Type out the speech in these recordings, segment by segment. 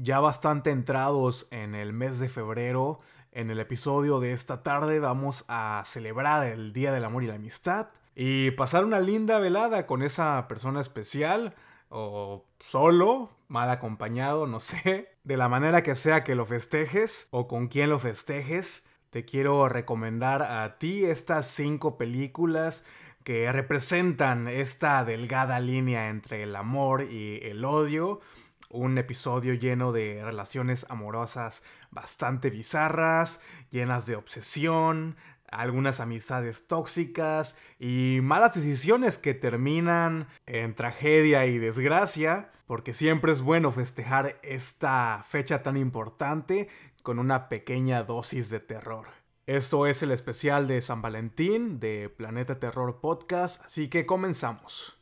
Ya bastante entrados en el mes de febrero, en el episodio de esta tarde vamos a celebrar el Día del Amor y la Amistad y pasar una linda velada con esa persona especial o solo, mal acompañado, no sé, de la manera que sea que lo festejes o con quien lo festejes. Te quiero recomendar a ti estas cinco películas que representan esta delgada línea entre el amor y el odio un episodio lleno de relaciones amorosas bastante bizarras, llenas de obsesión, algunas amistades tóxicas y malas decisiones que terminan en tragedia y desgracia, porque siempre es bueno festejar esta fecha tan importante con una pequeña dosis de terror. Esto es el especial de San Valentín de Planeta Terror Podcast, así que comenzamos.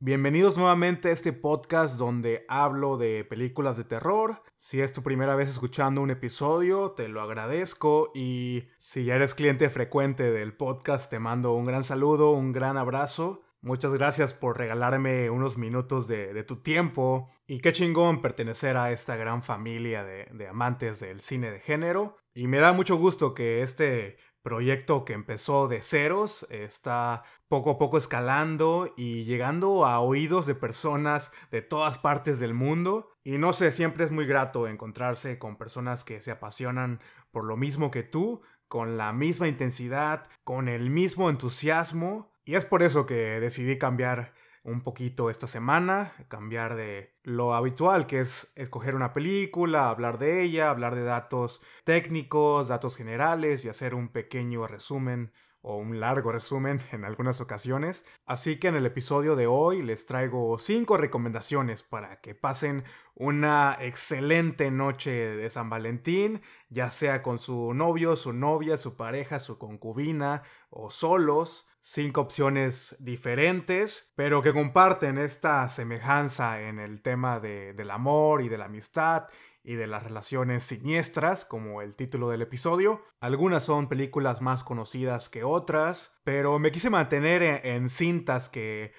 Bienvenidos nuevamente a este podcast donde hablo de películas de terror. Si es tu primera vez escuchando un episodio, te lo agradezco y si ya eres cliente frecuente del podcast, te mando un gran saludo, un gran abrazo. Muchas gracias por regalarme unos minutos de, tu tiempo y qué chingón pertenecer a esta gran familia de, de amantes del cine de género. Y me da mucho gusto que este proyecto que empezó de ceros, está poco a poco escalando y llegando a oídos de personas de todas partes del mundo. Y no sé, siempre es muy grato encontrarse con personas que se apasionan por lo mismo que tú, con la misma intensidad, con el mismo entusiasmo. Y es por eso que decidí cambiar un poquito esta semana, cambiar de lo habitual, que es escoger una película, hablar de ella, hablar de datos técnicos, datos generales y hacer un pequeño resumen o un largo resumen en algunas ocasiones. Así que en el episodio de hoy les traigo 5 recomendaciones para que pasen una excelente noche de San Valentín, ya sea con su novio, su novia, su pareja, su concubina o solos cinco opciones diferentes, pero que comparten esta semejanza en el tema del amor y de la amistad y de las relaciones siniestras, como el título del episodio. Algunas son películas más conocidas que otras, pero me quise mantener en, cintas que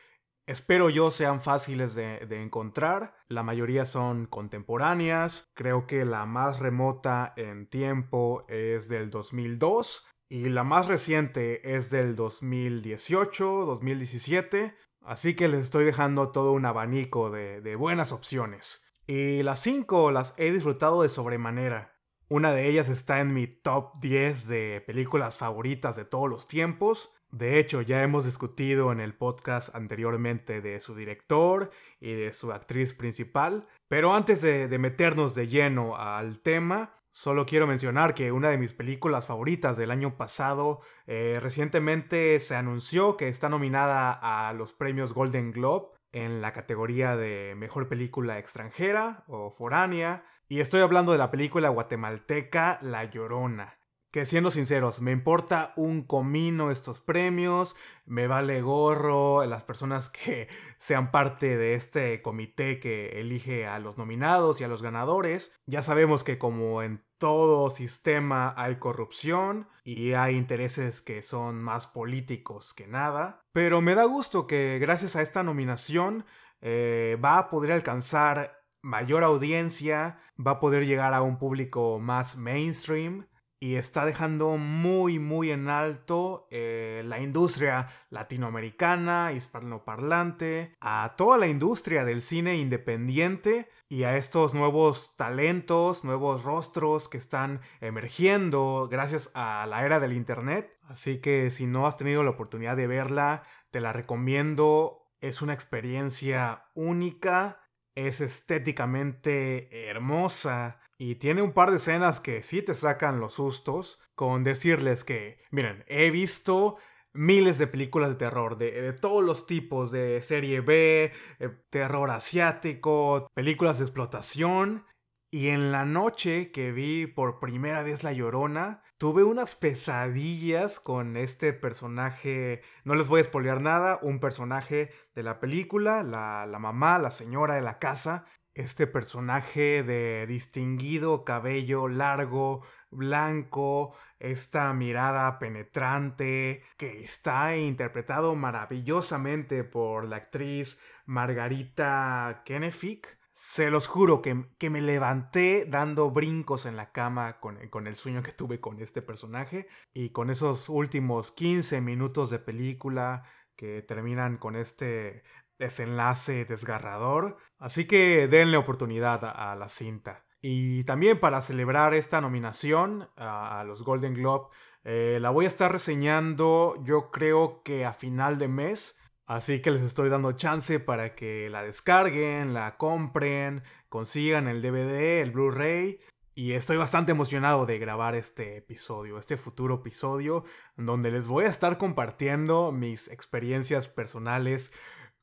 espero yo sean fáciles de, de, encontrar. La mayoría son contemporáneas. Creo que la más remota en tiempo es del 2002 y la más reciente es del 2018, 2017, así que les estoy dejando todo un abanico de, buenas opciones. Y las 5 las he disfrutado de sobremanera. Una de ellas está en mi top 10 de películas favoritas de todos los tiempos. De hecho, ya hemos discutido en el podcast anteriormente de su director y de su actriz principal. Pero antes de meternos de lleno al tema, Solo quiero mencionar que una de mis películas favoritas del año pasado eh, recientemente se anunció que está nominada a los premios Golden Globe en la categoría de Mejor Película Extranjera o Foránea. Y estoy hablando de la película guatemalteca La Llorona que siendo sinceros, me importa un comino estos premios, me vale gorro las personas que sean parte de este comité que elige a los nominados y a los ganadores. Ya sabemos que como en todo sistema hay corrupción y hay intereses que son más políticos que nada, pero me da gusto que gracias a esta nominación eh, va a poder alcanzar mayor audiencia, va a poder llegar a un público más mainstream y está dejando muy muy en alto eh, la industria latinoamericana, hispanoparlante, a toda la industria del cine independiente y a estos nuevos talentos, nuevos rostros que están emergiendo gracias a la era del internet. Así que si no has tenido la oportunidad de verla, te la recomiendo. Es una experiencia única, es estéticamente hermosa y tiene un par de escenas que sí te sacan los sustos con decirles que, miren, he visto miles de películas de terror, de, todos los tipos, de serie B, eh, terror asiático, películas de explotación. Y en la noche que vi por primera vez La Llorona, tuve unas pesadillas con este personaje, no les voy a spoilear nada, un personaje de la película, la, la mamá, la señora de la casa, este personaje de distinguido cabello largo, blanco, esta mirada penetrante que está interpretado maravillosamente por la actriz Margarita Kenefic. Se los juro que, que, me levanté dando brincos en la cama con, con, el sueño que tuve con este personaje y con esos últimos 15 minutos de película que terminan con este desenlace desgarrador. Así que denle oportunidad a, la cinta. Y también para celebrar esta nominación a, los Golden Globe, eh, la voy a estar reseñando yo creo que a final de mes. Así que les estoy dando chance para que la descarguen, la compren, consigan el DVD, el Blu-ray. Y estoy bastante emocionado de grabar este episodio, este futuro episodio, donde les voy a estar compartiendo mis experiencias personales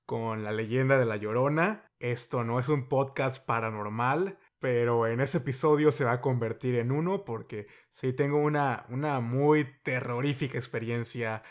con la leyenda de la Llorona. Esto no es un podcast paranormal, pero en ese episodio se va a convertir en uno porque sí tengo una, una muy terrorífica experiencia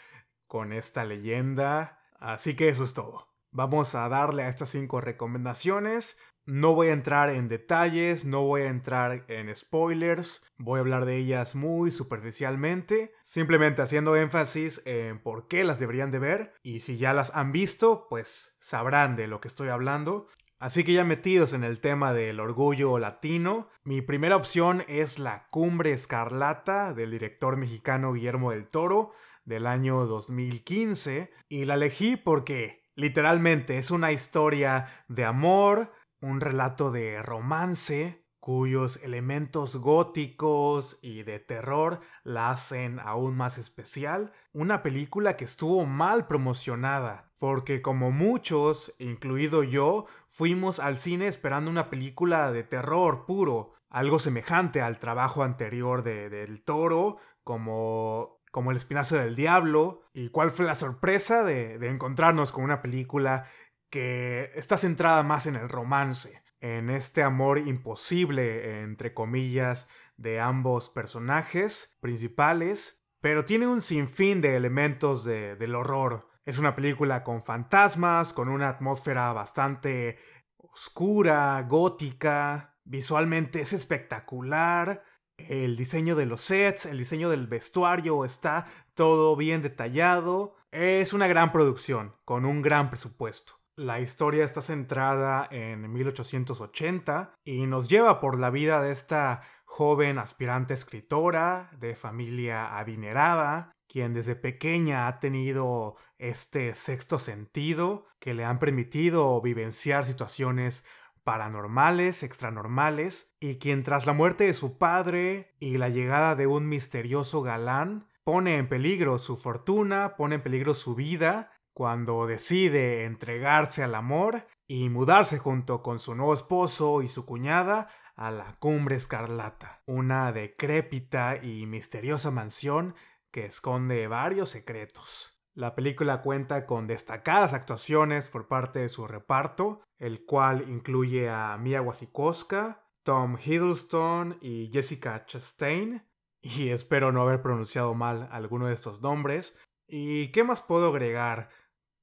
con esta leyenda. Así que eso es todo. Vamos a darle a estas cinco recomendaciones. No voy a entrar en detalles, no voy a entrar en spoilers, voy a hablar de ellas muy superficialmente, simplemente haciendo énfasis en por qué las deberían de ver y si ya las han visto, pues sabrán de lo que estoy hablando. Así que ya metidos en el tema del orgullo latino, mi primera opción es La Cumbre Escarlata del director mexicano Guillermo del Toro del año 2015 y la elegí porque literalmente es una historia de amor, un relato de romance cuyos elementos góticos y de terror la hacen aún más especial, una película que estuvo mal promocionada, porque como muchos, incluido yo, fuimos al cine esperando una película de terror puro, algo semejante al trabajo anterior de, del toro, como como El Espinazo del Diablo. ¿Y cuál fue la sorpresa de, de encontrarnos con una película que está centrada más en el romance, en este amor imposible, entre comillas, de ambos personajes principales, pero tiene un sinfín de elementos del horror. Es una película con fantasmas, con una atmósfera bastante oscura, gótica, visualmente es espectacular, el diseño de los sets, el diseño del vestuario está todo bien detallado. Es una gran producción, con un gran presupuesto. La historia está centrada en 1880 y nos lleva por la vida de esta joven aspirante escritora de familia adinerada, quien desde pequeña ha tenido este sexto sentido que le han permitido vivenciar situaciones paranormales, extranormales, y quien tras la muerte de su padre y la llegada de un misterioso galán, pone en peligro su fortuna, pone en peligro su vida cuando decide entregarse al amor y mudarse junto con su nuevo esposo y su cuñada a la Cumbre Escarlata, una decrépita y misteriosa mansión que esconde varios secretos. La película cuenta con destacadas actuaciones por parte de su reparto, el cual incluye a Mia Wasikowska, Tom Hiddleston y Jessica Chastain, y espero no haber pronunciado mal alguno de estos nombres. ¿Y qué más puedo agregar?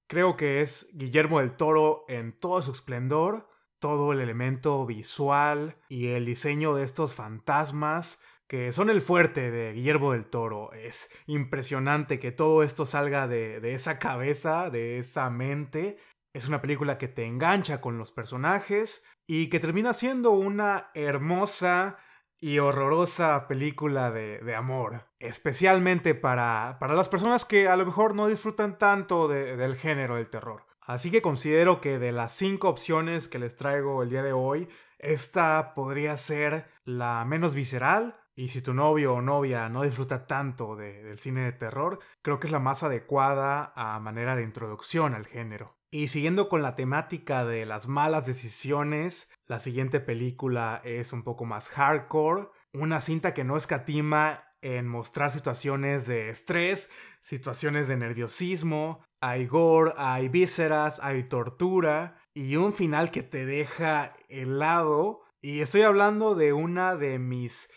Creo que es Guillermo del Toro en todo su esplendor, todo el elemento visual y el diseño de estos fantasmas que son el fuerte de Guillermo del Toro. Es impresionante que todo esto salga de, de esa cabeza, de esa mente. Es una película que te engancha con los personajes y que termina siendo una hermosa y horrorosa película de, amor. Especialmente para, para, las personas que a lo mejor no disfrutan tanto del género del terror. Así que considero que de las cinco opciones que les traigo el día de hoy, esta podría ser la menos visceral. Y si tu novio o novia no disfruta tanto del cine de terror, creo que es la más adecuada a manera de introducción al género. Y siguiendo con la temática de las malas decisiones, la siguiente película es un poco más hardcore, una cinta que no escatima en mostrar situaciones de estrés, situaciones de nerviosismo, hay gore, hay vísceras, hay tortura y un final que te deja helado. Y estoy hablando de una de mis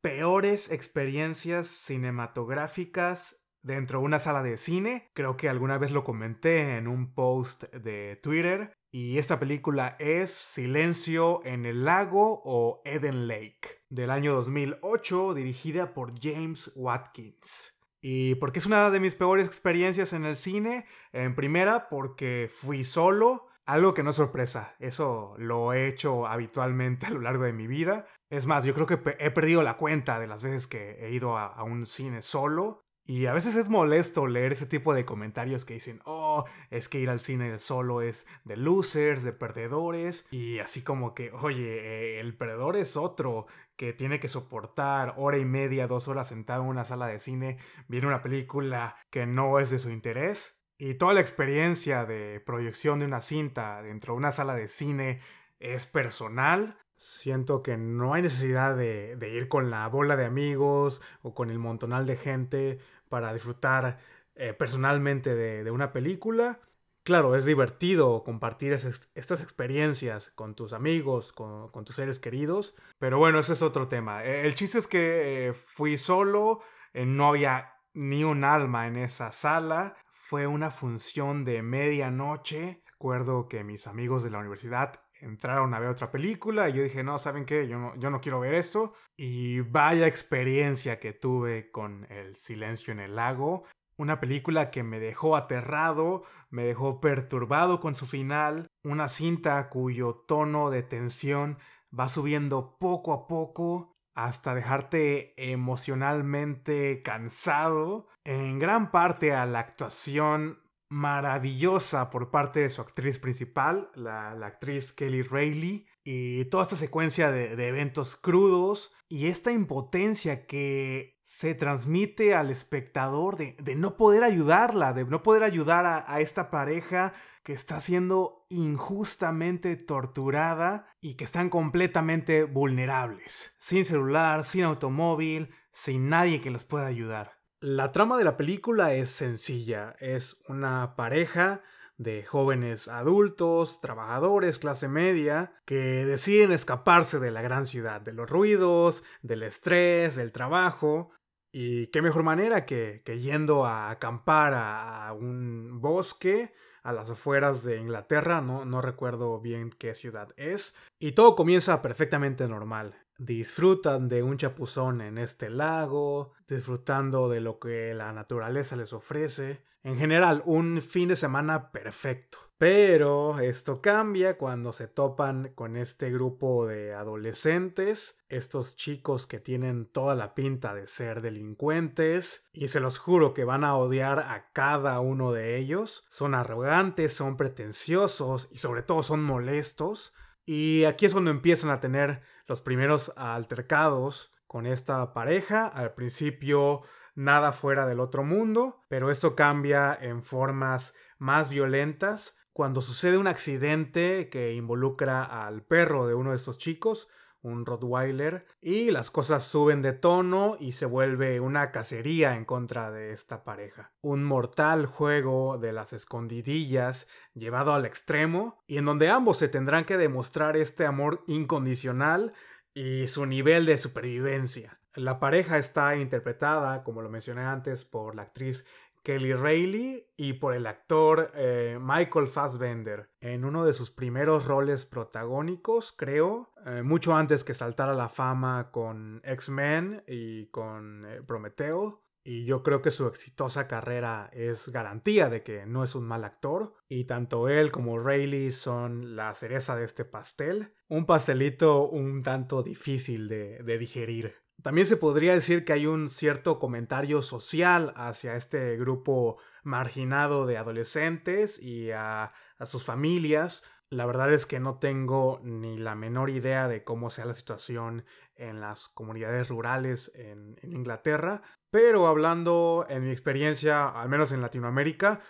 peores experiencias cinematográficas dentro de una sala de cine. Creo que alguna vez lo comenté en un post de Twitter. Y esta película es Silencio en el lago o Eden Lake, del año 2008, dirigida por James Watkins. Y porque es una de mis peores experiencias en el cine, en primera porque fui solo, algo que no es sorpresa, eso lo he hecho habitualmente a lo largo de mi vida. Es más, yo creo que he perdido la cuenta de las veces que he ido a, un cine solo. Y a veces es molesto leer ese tipo de comentarios que dicen, oh, es que ir al cine solo es de losers, de perdedores. Y así como que, oye, eh, el perdedor es otro que tiene que soportar hora y media, dos horas sentado en una sala de cine, viene una película que no es de su interés. Y toda la experiencia de proyección de una cinta dentro de una sala de cine es personal Siento que no hay necesidad de, ir con la bola de amigos o con el montonal de gente para disfrutar eh, personalmente de, una película. Claro, es divertido compartir estas experiencias con tus amigos, con, tus seres queridos, pero bueno, ese es otro tema. E, el chiste es que eh, fui solo, eh, no había ni un alma en esa sala, fue una función de medianoche. Recuerdo que mis amigos de la universidad entraron a ver otra película y yo dije, no, ¿saben qué? Yo no, yo no quiero ver esto. Y vaya experiencia que tuve con El Silencio en el Lago. Una película que me dejó aterrado, me dejó perturbado con su final. Una cinta cuyo tono de tensión va subiendo poco a poco hasta dejarte emocionalmente cansado. En gran parte a la actuación maravillosa por parte de su actriz principal, la, actriz Kelly Reilly, y toda esta secuencia de, eventos crudos y esta impotencia que se transmite al espectador de, no poder ayudarla, de no poder ayudar a, a esta pareja que está siendo injustamente torturada y que están completamente vulnerables, sin celular, sin automóvil, sin nadie que los pueda ayudar. La trama de la película es sencilla, es una pareja de jóvenes adultos, trabajadores, clase media, que deciden escaparse de la gran ciudad, de los ruidos, del estrés, del trabajo. Y qué mejor manera que, yendo a acampar a, un bosque a las afueras de Inglaterra, no, no recuerdo bien qué ciudad es. Y todo comienza perfectamente normal disfrutan de un chapuzón en este lago, disfrutando de lo que la naturaleza les ofrece. En general, un fin de semana perfecto. Pero esto cambia cuando se topan con este grupo de adolescentes, estos chicos que tienen toda la pinta de ser delincuentes, y se los juro que van a odiar a cada uno de ellos. Son arrogantes, son pretenciosos y sobre todo son molestos. Y aquí es cuando empiezan a tener los primeros altercados con esta pareja. Al principio nada fuera del otro mundo, pero esto cambia en formas más violentas cuando sucede un accidente que involucra al perro de uno de estos chicos, un Rottweiler, y las cosas suben de tono y se vuelve una cacería en contra de esta pareja. Un mortal juego de las escondidillas llevado al extremo y en donde ambos se tendrán que demostrar este amor incondicional y su nivel de supervivencia. La pareja está interpretada, como lo mencioné antes, por la actriz Kelly Reilly y por el actor eh, Michael Fassbender en uno de sus primeros roles protagónicos, creo, eh, mucho antes que saltara la fama con X-Men y con eh, Prometeo. Y yo creo que su exitosa carrera es garantía de que no es un mal actor. Y tanto él como Reilly son la cereza de este pastel. Un pastelito un tanto difícil de digerir. También se podría decir que hay un cierto comentario social hacia este grupo marginado de adolescentes y a, sus familias. La verdad es que no tengo ni la menor idea de cómo sea la situación en las comunidades rurales en, Inglaterra, pero hablando en mi experiencia, al menos en Latinoamérica,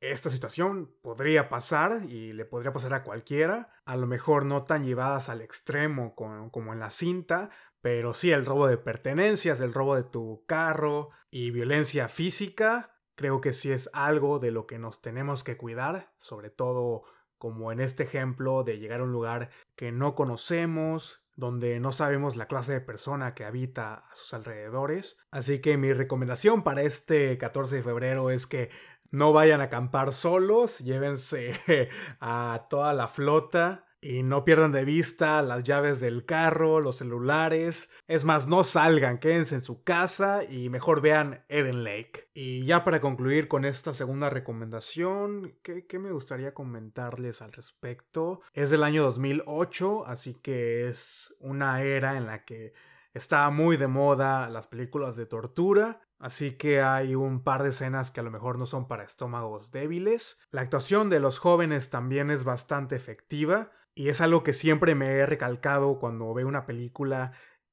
esta situación podría pasar y le podría pasar a cualquiera, a lo mejor no tan llevadas al extremo como, en la cinta, pero sí el robo de pertenencias, el robo de tu carro y violencia física, creo que sí es algo de lo que nos tenemos que cuidar, sobre todo como en este ejemplo de llegar a un lugar que no conocemos, donde no sabemos la clase de persona que habita a sus alrededores. Así que mi recomendación para este 14 de febrero es que no vayan a acampar solos, llévense a toda la flota y no pierdan de vista las llaves del carro, los celulares. Es más, no salgan, quédense en su casa y mejor vean Eden Lake. Y ya para concluir con esta segunda recomendación, ¿qué, me gustaría comentarles al respecto? Es del año 2008, así que es una era en la que Está muy de moda las películas de tortura, así que hay un par de escenas que a lo mejor no son para estómagos débiles. La actuación de los jóvenes también es bastante efectiva. Y es algo que siempre me he recalcado cuando veo una película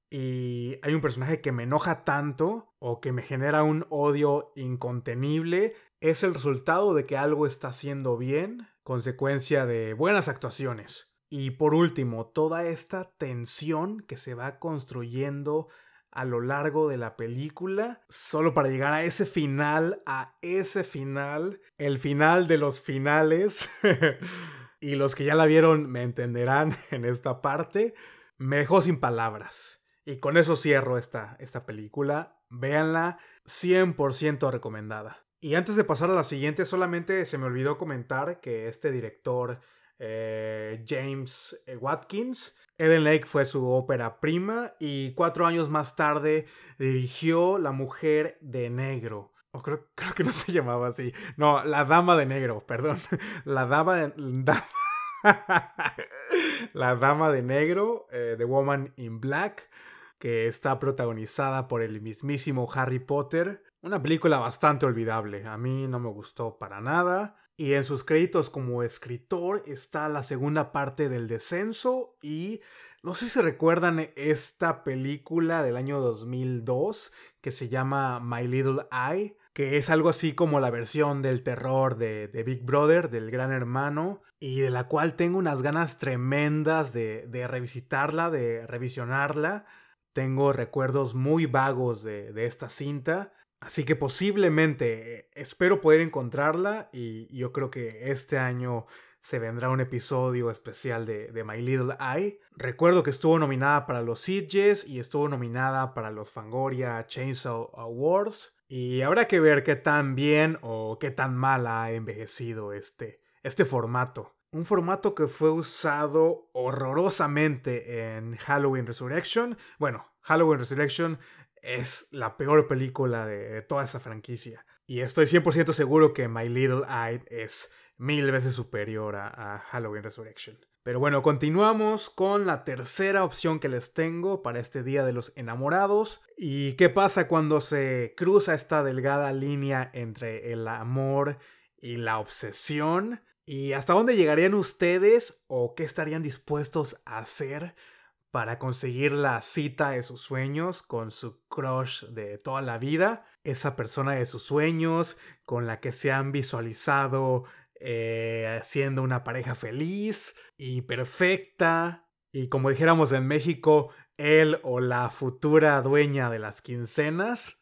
y hay un personaje que me enoja tanto o que me genera un odio incontenible, es el resultado de que algo está haciendo bien, consecuencia de buenas actuaciones. Y por último, toda esta tensión que se va construyendo a lo largo de la película, solo para llegar a ese final, a ese final, el final de los finales. y los que ya la vieron me entenderán en esta parte, me dejó sin palabras. Y con eso cierro esta, esta película. Véanla, 100% recomendada. Y antes de pasar a la siguiente, solamente se me olvidó comentar que este director, eh, James eh, Watkins, Eden Lake fue su ópera prima y cuatro años más tarde dirigió La Mujer de Negro, creo, que no se llamaba así. No, la dama de negro, perdón. La dama de... la dama de negro, eh, The Woman in Black, que está protagonizada por el mismísimo Harry Potter. Una película bastante olvidable, a mí no me gustó para nada. Y en sus créditos como escritor está la segunda parte del descenso y no sé si recuerdan esta película del año 2002 que se llama My Little Eye que es algo así como la versión del terror de, Big Brother, del gran hermano, y de la cual tengo unas ganas tremendas de, revisitarla, de revisionarla. Tengo recuerdos muy vagos de, esta cinta, así que posiblemente eh, espero poder encontrarla y yo creo que este año se vendrá un episodio especial de, de, My Little Eye. Recuerdo que estuvo nominada para los Sitges y estuvo nominada para los Fangoria Chainsaw Awards. Y habrá que ver qué tan bien o qué tan mal ha envejecido este, este formato. Un formato que fue usado horrorosamente en Halloween Resurrection. Bueno, Halloween Resurrection es la peor película de, toda esa franquicia. Y estoy 100% seguro que My Little Eye es mil veces superior a Halloween Resurrection. Pero bueno, continuamos con la tercera opción que les tengo para este Día de los Enamorados. ¿Y qué pasa cuando se cruza esta delgada línea entre el amor y la obsesión? ¿Y hasta dónde llegarían ustedes o qué estarían dispuestos a hacer para conseguir la cita de sus sueños con su crush de toda la vida? Esa persona de sus sueños con la que se han visualizado eh, siendo una pareja feliz y perfecta. Y como dijéramos en México, él o la futura dueña de las quincenas.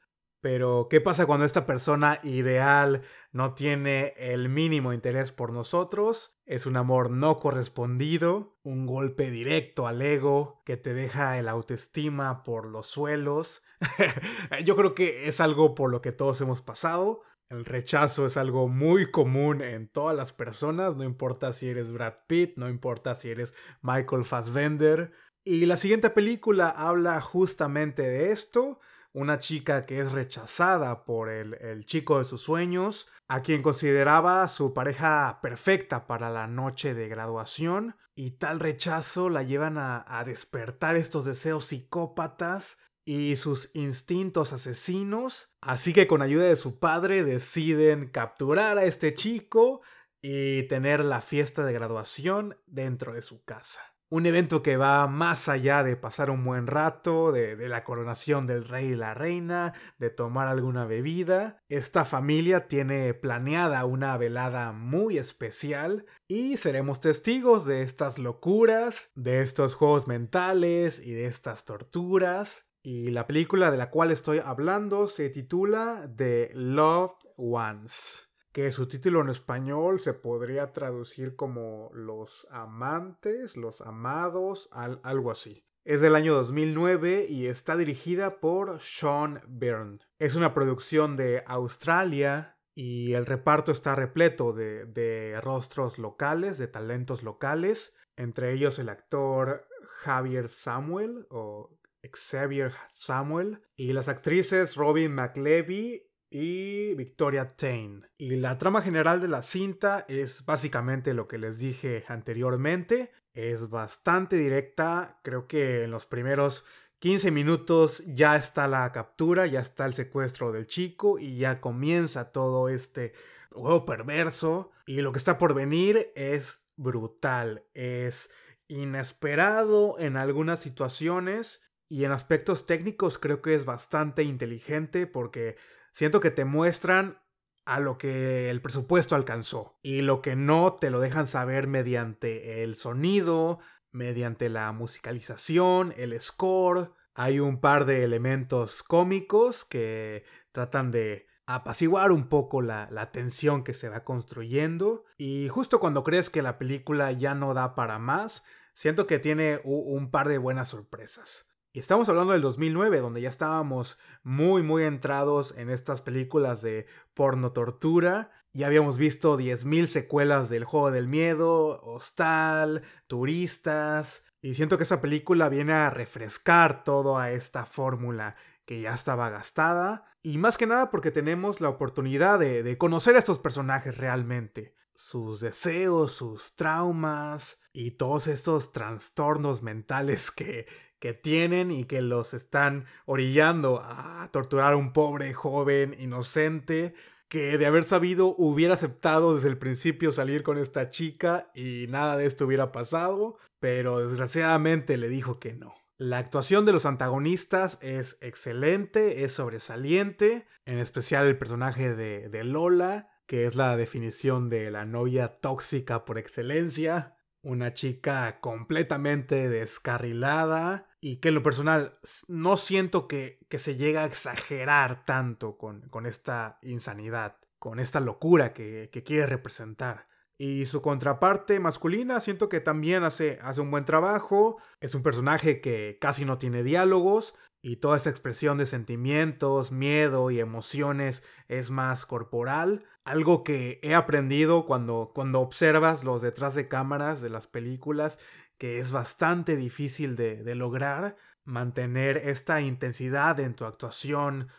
Pero, ¿qué pasa cuando esta persona ideal no tiene el mínimo interés por nosotros? Es un amor no correspondido, un golpe directo al ego que te deja el autoestima por los suelos. Yo creo que es algo por lo que todos hemos pasado. El rechazo es algo muy común en todas las personas, no importa si eres Brad Pitt, no importa si eres Michael Fassbender. Y la siguiente película habla justamente de esto, una chica que es rechazada por el, chico de sus sueños, a quien consideraba su pareja perfecta para la noche de graduación, y tal rechazo la llevan a, a despertar estos deseos psicópatas y sus instintos asesinos, así que con ayuda de su padre deciden capturar a este chico y tener la fiesta de graduación dentro de su casa. Un evento que va más allá de pasar un buen rato, de, la coronación del rey y la reina, de tomar alguna bebida. Esta familia tiene planeada una velada muy especial y seremos testigos de estas locuras, de estos juegos mentales y de estas torturas. Y la película de la cual estoy hablando se titula The Loved Ones, que su título en español se podría traducir como Los amantes, los amados, algo así. Es del año 2009 y está dirigida por Sean Byrne. Es una producción de Australia y el reparto está repleto de, de rostros locales, de talentos locales, entre ellos el actor Javier Samuel o Xavier Samuel y las actrices Robin McLevy y Victoria Tain. Y la trama general de la cinta es básicamente lo que les dije anteriormente. Es bastante directa. Creo que en los primeros 15 minutos ya está la captura, ya está el secuestro del chico y ya comienza todo este juego perverso. Y lo que está por venir es brutal. Es inesperado en algunas situaciones y en aspectos técnicos creo que es bastante inteligente porque siento que te muestran a lo que el presupuesto alcanzó y lo que no te lo dejan saber mediante el sonido, mediante la musicalización, el score. Hay un par de elementos cómicos que tratan de apaciguar un poco la, la, tensión que se va construyendo y justo cuando crees que la película ya no da para más, siento que tiene un par de buenas sorpresas. Y estamos hablando del 2009, donde ya estábamos muy, muy entrados en estas películas de porno tortura. Ya habíamos visto 10.000 secuelas del Juego del Miedo, Hostal, Turistas. Y siento que esta película viene a refrescar toda esta fórmula que ya estaba gastada. Y más que nada porque tenemos la oportunidad de, de conocer a estos personajes realmente. Sus deseos, sus traumas y todos estos trastornos mentales que, que tienen y que los están orillando a torturar a un pobre joven inocente que de haber sabido hubiera aceptado desde el principio salir con esta chica y nada de esto hubiera pasado, pero desgraciadamente le dijo que no. La actuación de los antagonistas es excelente, es sobresaliente, en especial el personaje de, de Lola, que es la definición de la novia tóxica por excelencia, una chica completamente descarrilada y que en lo personal no siento que, que se llega a exagerar tanto con, con esta insanidad, con esta locura que, que, quiere representar. Y su contraparte masculina siento que también hace, hace un buen trabajo, es un personaje que casi no tiene diálogos, y toda esa expresión de sentimientos, miedo y emociones es más corporal. Algo que he aprendido cuando, cuando observas los detrás de cámaras de las películas, que es bastante difícil de, lograr mantener esta intensidad en tu actuación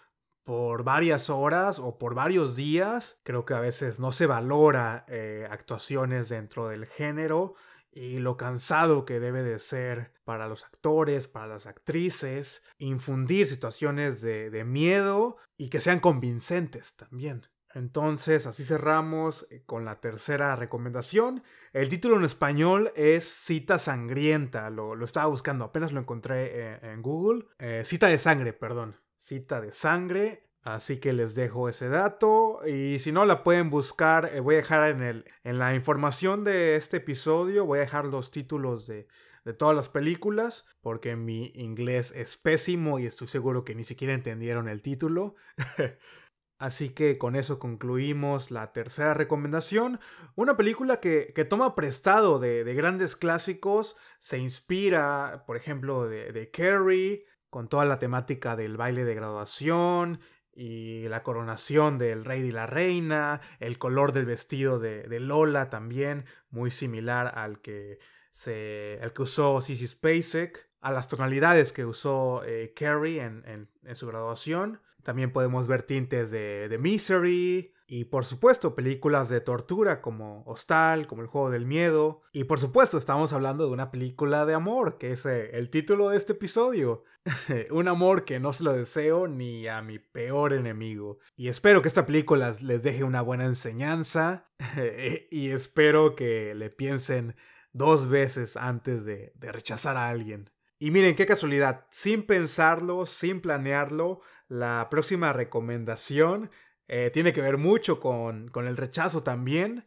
por varias horas o por varios días. Creo que a veces no se valora eh, actuaciones dentro del género y lo cansado que debe de ser para los actores, para las actrices, infundir situaciones de, miedo y que sean convincentes también. Entonces, así cerramos eh, con la tercera recomendación. El título en español es Cita Sangrienta. Lo, estaba buscando, apenas lo encontré eh, en, Google. Eh, cita de sangre, perdón. Cita de sangre. Así que les dejo ese dato y si no la pueden buscar, eh, voy a dejar en, el, en la información de este episodio, voy a dejar los títulos de, de todas las películas, porque mi inglés es pésimo y estoy seguro que ni siquiera entendieron el título. Así que con eso concluimos la tercera recomendación. Una película que, que toma prestado de, de, grandes clásicos, se inspira, por ejemplo, de, de Carrie, con toda la temática del baile de graduación y la coronación del rey y la reina, el color del vestido de, Lola también, muy similar al que, que usó Sissy Spacek, a las tonalidades que usó eh, Carrie en, en, su graduación. También podemos ver tintes de, de Misery, y por supuesto, películas de tortura como Hostal, como El Juego del Miedo. Y por supuesto, estamos hablando de una película de amor, que es eh, el título de este episodio. Un amor que no se lo deseo ni a mi peor enemigo. Y espero que esta película les deje una buena enseñanza. y espero que le piensen dos veces antes de, de rechazar a alguien. Y miren, qué casualidad, sin pensarlo, sin planearlo, la próxima recomendación eh, tiene que ver mucho con, con el rechazo también.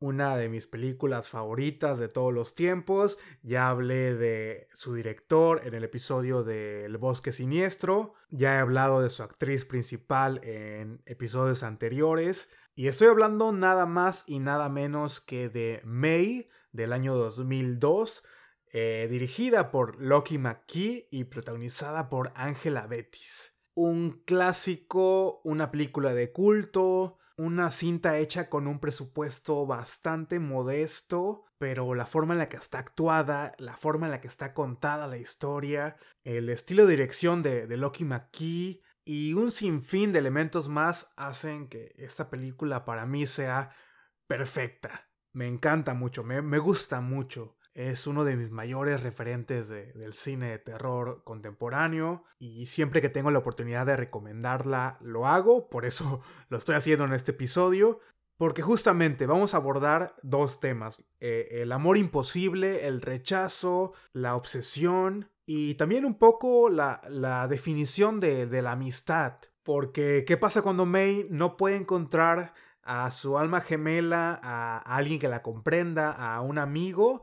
Una de mis películas favoritas de todos los tiempos. Ya hablé de su director en el episodio de El Bosque Siniestro. Ya he hablado de su actriz principal en episodios anteriores. Y estoy hablando nada más y nada menos que de May del año 2002. eh, dirigida por Loki McKee y protagonizada por Angela Bettis. Un clásico, una película de culto, una cinta hecha con un presupuesto bastante modesto, pero la forma en la que está actuada, la forma en la que está contada la historia, el estilo de dirección de, de Loki McKee y un sinfín de elementos más hacen que esta película para mí sea perfecta. Me encanta mucho, me, me gusta mucho. Es uno de mis mayores referentes del cine de terror contemporáneo y siempre que tengo la oportunidad de recomendarla lo hago, por eso lo estoy haciendo en este episodio, porque justamente vamos a abordar dos temas, eh, el amor imposible, el rechazo, la obsesión y también un poco la, definición de, de la amistad, porque ¿qué pasa cuando May no puede encontrar a su alma gemela, a alguien que la comprenda, a un amigo,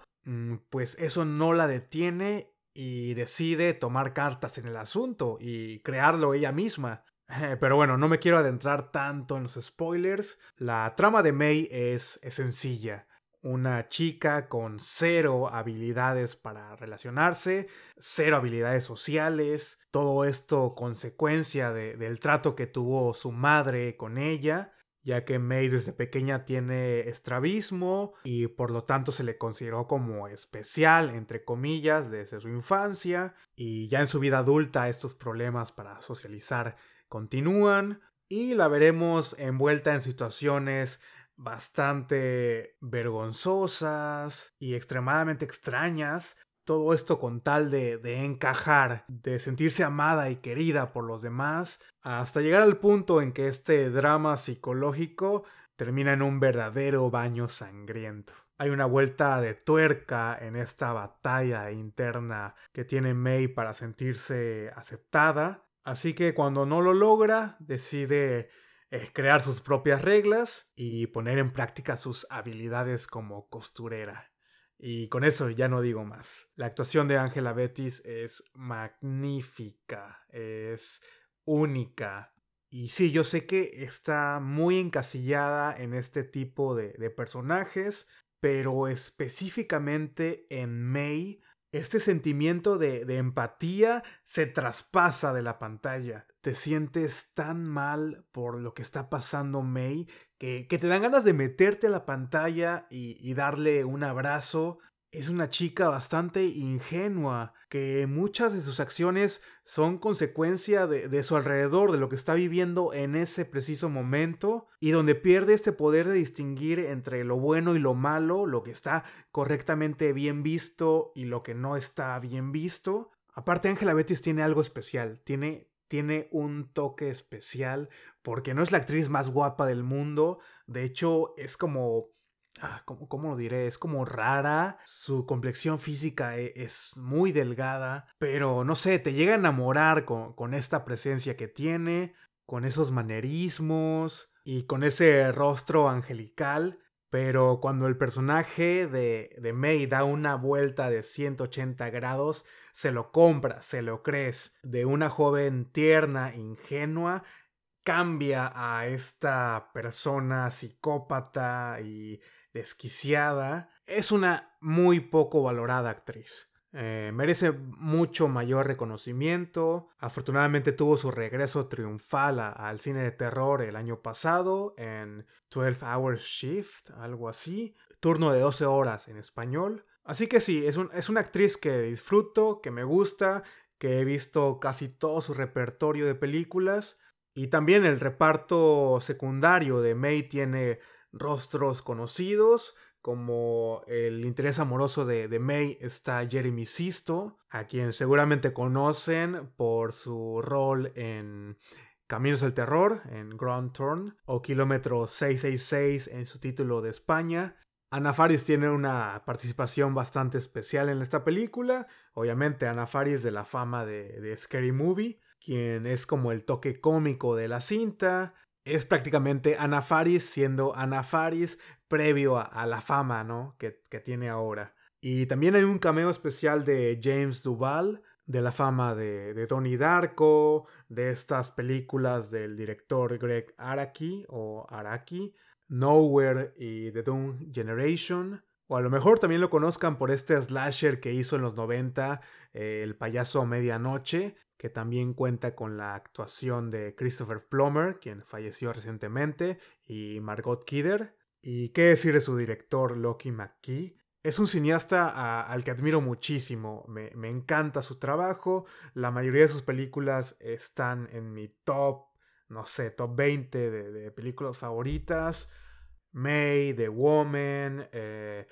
pues eso no la detiene y decide tomar cartas en el asunto y crearlo ella misma. Pero bueno, no me quiero adentrar tanto en los spoilers. La trama de May es, sencilla. Una chica con cero habilidades para relacionarse, cero habilidades sociales, todo esto consecuencia del trato que tuvo su madre con ella, ya que May desde pequeña tiene estrabismo y por lo tanto se le consideró como especial, entre comillas, desde su infancia, y ya en su vida adulta estos problemas para socializar continúan y la veremos envuelta en situaciones bastante vergonzosas y extremadamente extrañas, todo esto con tal de, encajar, de sentirse amada y querida por los demás, hasta llegar al punto en que este drama psicológico termina en un verdadero baño sangriento. Hay una vuelta de tuerca en esta batalla interna que tiene May para sentirse aceptada, así que cuando no lo logra, decide eh, crear sus propias reglas y poner en práctica sus habilidades como costurera. Y con eso ya no digo más. La actuación de Angela Bettis es magnífica, es única. Y sí, yo sé que está muy encasillada en este tipo de personajes, pero específicamente en May, este sentimiento de, de, empatía se traspasa de la pantalla. Te sientes tan mal por lo que está pasando May que, te dan ganas de meterte a la pantalla y, darle un abrazo. Es una chica bastante ingenua, que muchas de sus acciones son consecuencia de, de, su alrededor, de lo que está viviendo en ese preciso momento, y donde pierde este poder de distinguir entre lo bueno y lo malo, lo que está correctamente bien visto y lo que no está bien visto. Aparte, Angela Bettis tiene algo especial, tiene tiene un toque especial porque no es la actriz más guapa del mundo. De hecho, es como... Ah, ¿cómo, lo diré? Es como rara. Su complexión física e, es muy delgada. Pero no sé, te llega a enamorar con, con esta presencia que tiene. Con esos manerismos. Y con ese rostro angelical. Pero cuando el personaje de, de May da una vuelta de 180 grados, se lo compra, se lo crees. De una joven tierna, ingenua, cambia a esta persona psicópata y desquiciada. Es una muy poco valorada actriz. Eh, merece mucho mayor reconocimiento. Afortunadamente tuvo su regreso triunfal al cine de terror el año pasado en 12 Hours Shift, algo así. Turno de 12 horas en español. Así que sí, es, es una actriz que disfruto, que me gusta, que he visto casi todo su repertorio de películas. Y también el reparto secundario de May tiene rostros conocidos, como el interés amoroso de, May está Jeremy Sisto, a quien seguramente conocen por su rol en Caminos del Terror, en Grand Turn, o Kilómetro 666 en su título de España. Ana Faris tiene una participación bastante especial en esta película. Obviamente Ana Faris de la fama de, de Scary Movie, quien es como el toque cómico de la cinta es prácticamente Ana Faris siendo Ana Faris previo a, la fama ¿no? que, tiene ahora. Y también hay un cameo especial de James Duval, de la fama de, de Donnie Darko, de estas películas del director Greg Araki o Araki, Nowhere y The Doom Generation. O a lo mejor también lo conozcan por este slasher que hizo en los 90, eh, El payaso medianoche, que también cuenta con la actuación de Christopher Plummer, quien falleció recientemente, y Margot Kidder. Y qué decir de su director, Loki McKee. Es un cineasta al que admiro muchísimo, me, encanta su trabajo, la mayoría de sus películas están en mi top, no sé, top 20 de, películas favoritas. May, The Woman, eh,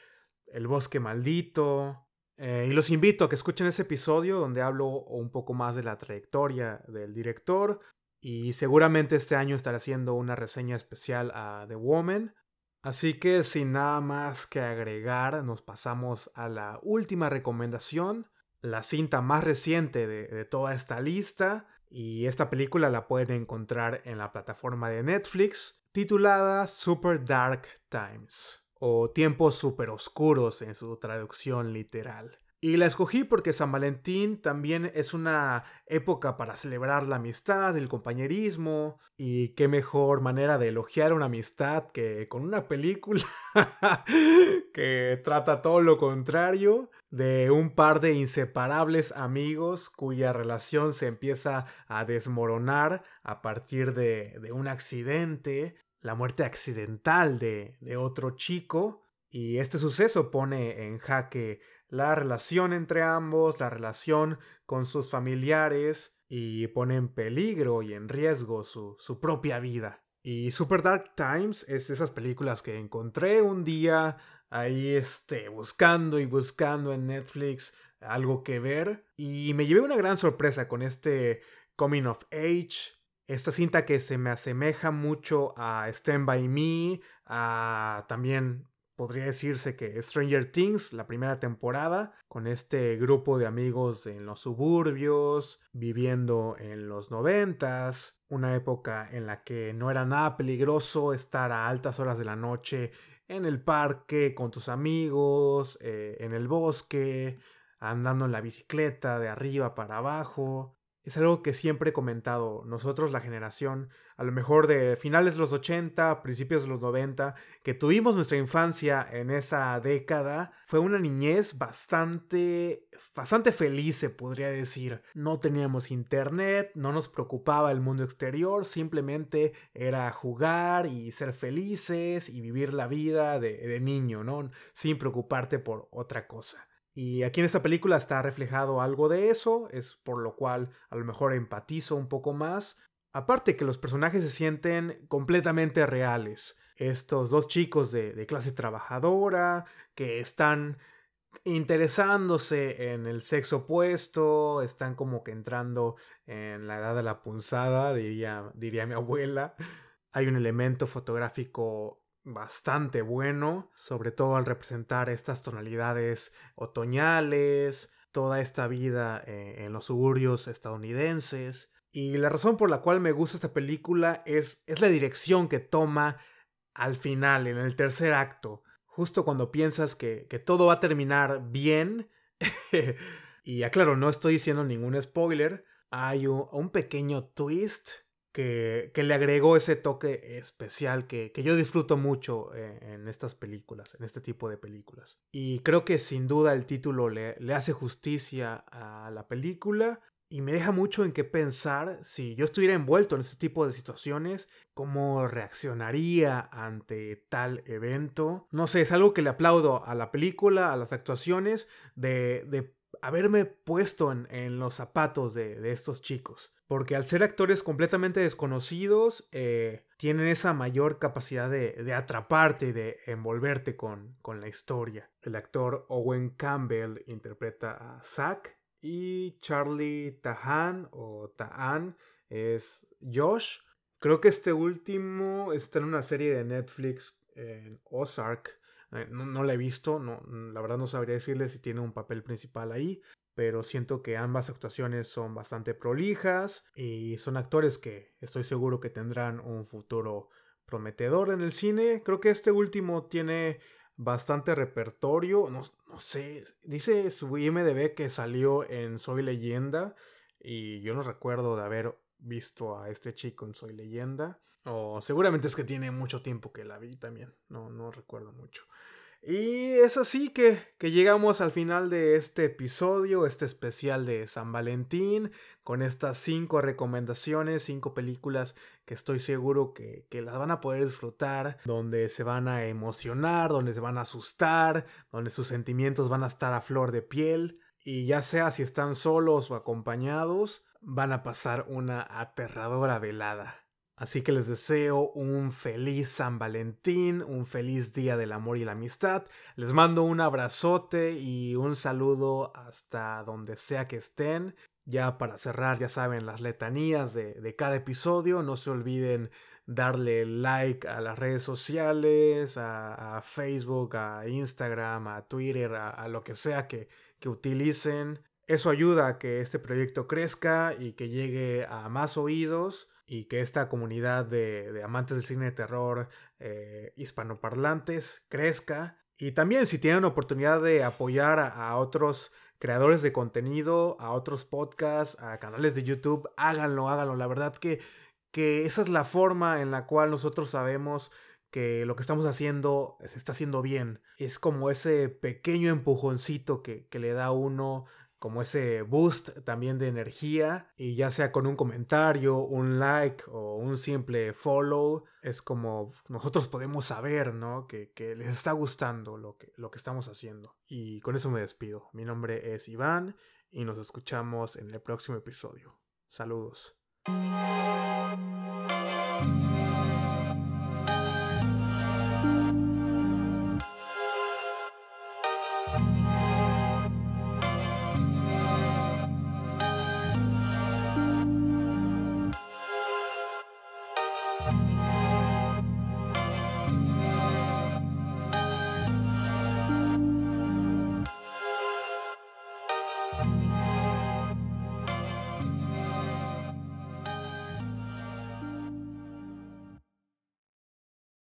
El Bosque Maldito. Eh, y los invito a que escuchen ese episodio donde hablo un poco más de la trayectoria del director. Y seguramente este año estaré haciendo una reseña especial a The Woman. Así que sin nada más que agregar, nos pasamos a la última recomendación, la cinta más reciente de, toda esta lista, y esta película la pueden encontrar en la plataforma de Netflix, titulada Super Dark Times, o Tiempos Super Oscuros en su traducción literal. Y la escogí porque San Valentín también es una época para celebrar la amistad, el compañerismo. Y qué mejor manera de elogiar una amistad que con una película que trata todo lo contrario de un par de inseparables amigos cuya relación se empieza a desmoronar a partir de, un accidente, la muerte accidental de, de otro chico. Y este suceso pone en jaque la relación entre ambos, la relación con sus familiares y pone en peligro y en riesgo su, propia vida. Y Super Dark Times es esas películas que encontré un día ahí este, buscando y buscando en Netflix algo que ver y me llevé una gran sorpresa con este Coming of Age, esta cinta que se me asemeja mucho a Stand By Me, a también podría decirse que Stranger Things, la primera temporada, con este grupo de amigos en los suburbios, viviendo en los noventas, una época en la que no era nada peligroso estar a altas horas de la noche en el parque con tus amigos, eh, en el bosque, andando en la bicicleta de arriba para abajo. Es algo que siempre he comentado. Nosotros, la generación, a lo mejor de finales de los 80, principios de los 90, que tuvimos nuestra infancia en esa década, fue una niñez bastante, bastante feliz, se podría decir. No teníamos internet, no nos preocupaba el mundo exterior, simplemente era jugar y ser felices y vivir la vida de, de niño, ¿no? Sin preocuparte por otra cosa. Y aquí en esta película está reflejado algo de eso, es por lo cual a lo mejor empatizo un poco más. Aparte que los personajes se sienten completamente reales. Estos dos chicos de, clase trabajadora que están interesándose en el sexo opuesto, están como que entrando en la edad de la punzada, diría, diría mi abuela. Hay un elemento fotográfico bastante bueno, sobre todo al representar estas tonalidades otoñales, toda esta vida eh, en los suburbios estadounidenses. Y la razón por la cual me gusta esta película es, es la dirección que toma al final, en el tercer acto, justo cuando piensas que, que todo va a terminar bien. y aclaro, no estoy diciendo ningún spoiler, hay un pequeño twist que, le agregó ese toque especial que, yo disfruto mucho eh, en estas películas, en este tipo de películas. Y creo que sin duda el título le, le hace justicia a la película y me deja mucho en qué pensar si yo estuviera envuelto en este tipo de situaciones, cómo reaccionaría ante tal evento. No sé, es algo que le aplaudo a la película, a las actuaciones, de, de haberme puesto en, los zapatos de, estos chicos. Porque al ser actores completamente desconocidos, eh, tienen esa mayor capacidad de, atraparte y de envolverte con, con, la historia. El actor Owen Campbell interpreta a Zack y Charlie Tahan o Tahan es Josh. Creo que este último está en una serie de Netflix en Ozark eh, no, la he visto, no, la verdad no sabría decirle si tiene un papel principal ahí, pero siento que ambas actuaciones son bastante prolijas y son actores que estoy seguro que tendrán un futuro prometedor en el cine. Creo que este último tiene bastante repertorio, no, no sé, dice su IMDB que salió en Soy Leyenda y yo no recuerdo de haber visto a este chico en Soy Leyenda. O seguramente es que tiene mucho tiempo que la vi también. No, no recuerdo mucho. Y es así que, que, llegamos al final de este episodio, este especial de San Valentín, con estas cinco recomendaciones, cinco películas que estoy seguro que, que, las van a poder disfrutar, donde se van a emocionar, donde se van a asustar, donde sus sentimientos van a estar a flor de piel. Y ya sea si están solos o acompañados, van a pasar una aterradora velada. Así que les deseo un feliz San Valentín, un feliz día del amor y la amistad. Les mando un abrazote y un saludo hasta donde sea que estén. Ya para cerrar, ya saben, las letanías de, cada episodio. No se olviden darle like a las redes sociales, a, Facebook, a Instagram, a Twitter, a, lo que sea que, que utilicen. Eso ayuda a que este proyecto crezca y que llegue a más oídos y que esta comunidad de, amantes del cine de terror eh, hispanoparlantes crezca. Y también si tienen oportunidad de apoyar a, otros creadores de contenido, a otros podcasts, a canales de YouTube, háganlo, háganlo. La verdad que, que esa es la forma en la cual nosotros sabemos que lo que estamos haciendo se está haciendo bien. Es como ese pequeño empujoncito que, que le da uno como ese boost también de energía y ya sea con un comentario, un like o un simple follow, es como nosotros podemos saber, ¿no? Que, les está gustando lo que, lo que estamos haciendo. Y con eso me despido. Mi nombre es Iván y nos escuchamos en el próximo episodio. Saludos.